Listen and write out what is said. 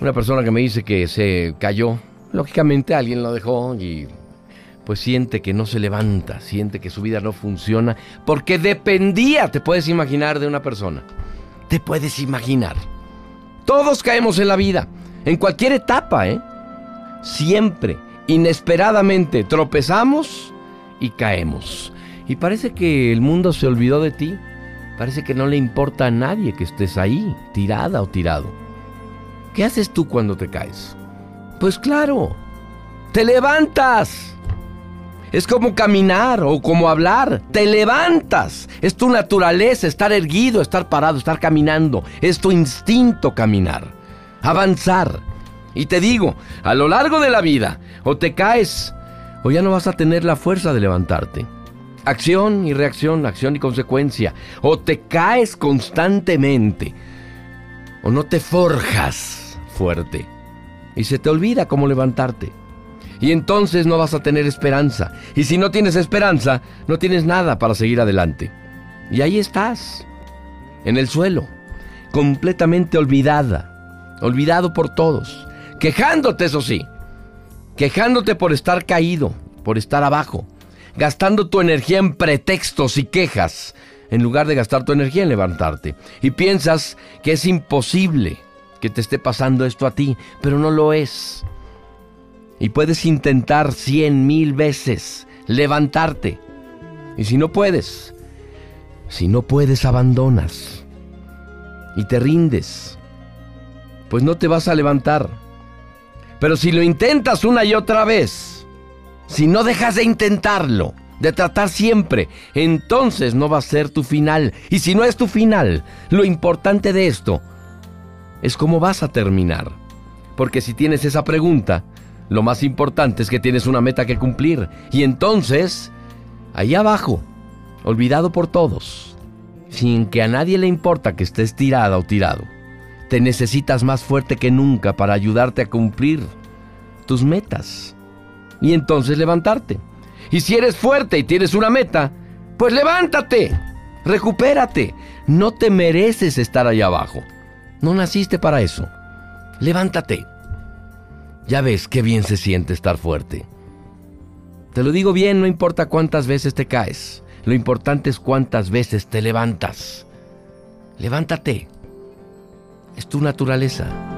Una persona que me dice que se cayó, lógicamente alguien lo dejó y pues siente que no se levanta, siente que su vida no funciona, porque dependía, te puedes imaginar, de una persona. Te puedes imaginar. Todos caemos en la vida, en cualquier etapa, ¿eh? Siempre, inesperadamente, tropezamos y caemos. Y parece que el mundo se olvidó de ti. Parece que no le importa a nadie que estés ahí, tirada o tirado. ¿Qué haces tú cuando te caes? Pues claro, te levantas. Es como caminar o como hablar. Te levantas. Es tu naturaleza estar erguido, estar parado, estar caminando. Es tu instinto caminar. Avanzar. Y te digo, a lo largo de la vida, o te caes, o ya no vas a tener la fuerza de levantarte. Acción y reacción, acción y consecuencia. O te caes constantemente, o no te forjas fuerte. Y se te olvida cómo levantarte. Y entonces no vas a tener esperanza. Y si no tienes esperanza, no tienes nada para seguir adelante. Y ahí estás, en el suelo, completamente olvidada, olvidado por todos, quejándote, eso sí, quejándote por estar caído, por estar abajo, gastando tu energía en pretextos y quejas, en lugar de gastar tu energía en levantarte. Y piensas que es imposible que te esté pasando esto a ti, pero no lo es. Y puedes intentar cien mil veces levantarte. Y si no puedes, si no puedes, abandonas. Y te rindes. Pues no te vas a levantar. Pero si lo intentas una y otra vez, si no dejas de intentarlo, de tratar siempre, entonces no va a ser tu final. Y si no es tu final, lo importante de esto es cómo vas a terminar. Porque si tienes esa pregunta, lo más importante es que tienes una meta que cumplir. Y entonces, ahí abajo, olvidado por todos, sin que a nadie le importa que estés tirada o tirado, te necesitas más fuerte que nunca para ayudarte a cumplir tus metas. Y entonces levantarte. Y si eres fuerte y tienes una meta, pues levántate, recupérate. No te mereces estar ahí abajo. No naciste para eso. Levántate. Ya ves qué bien se siente estar fuerte. Te lo digo bien, no importa cuántas veces te caes. Lo importante es cuántas veces te levantas. Levántate. Es tu naturaleza.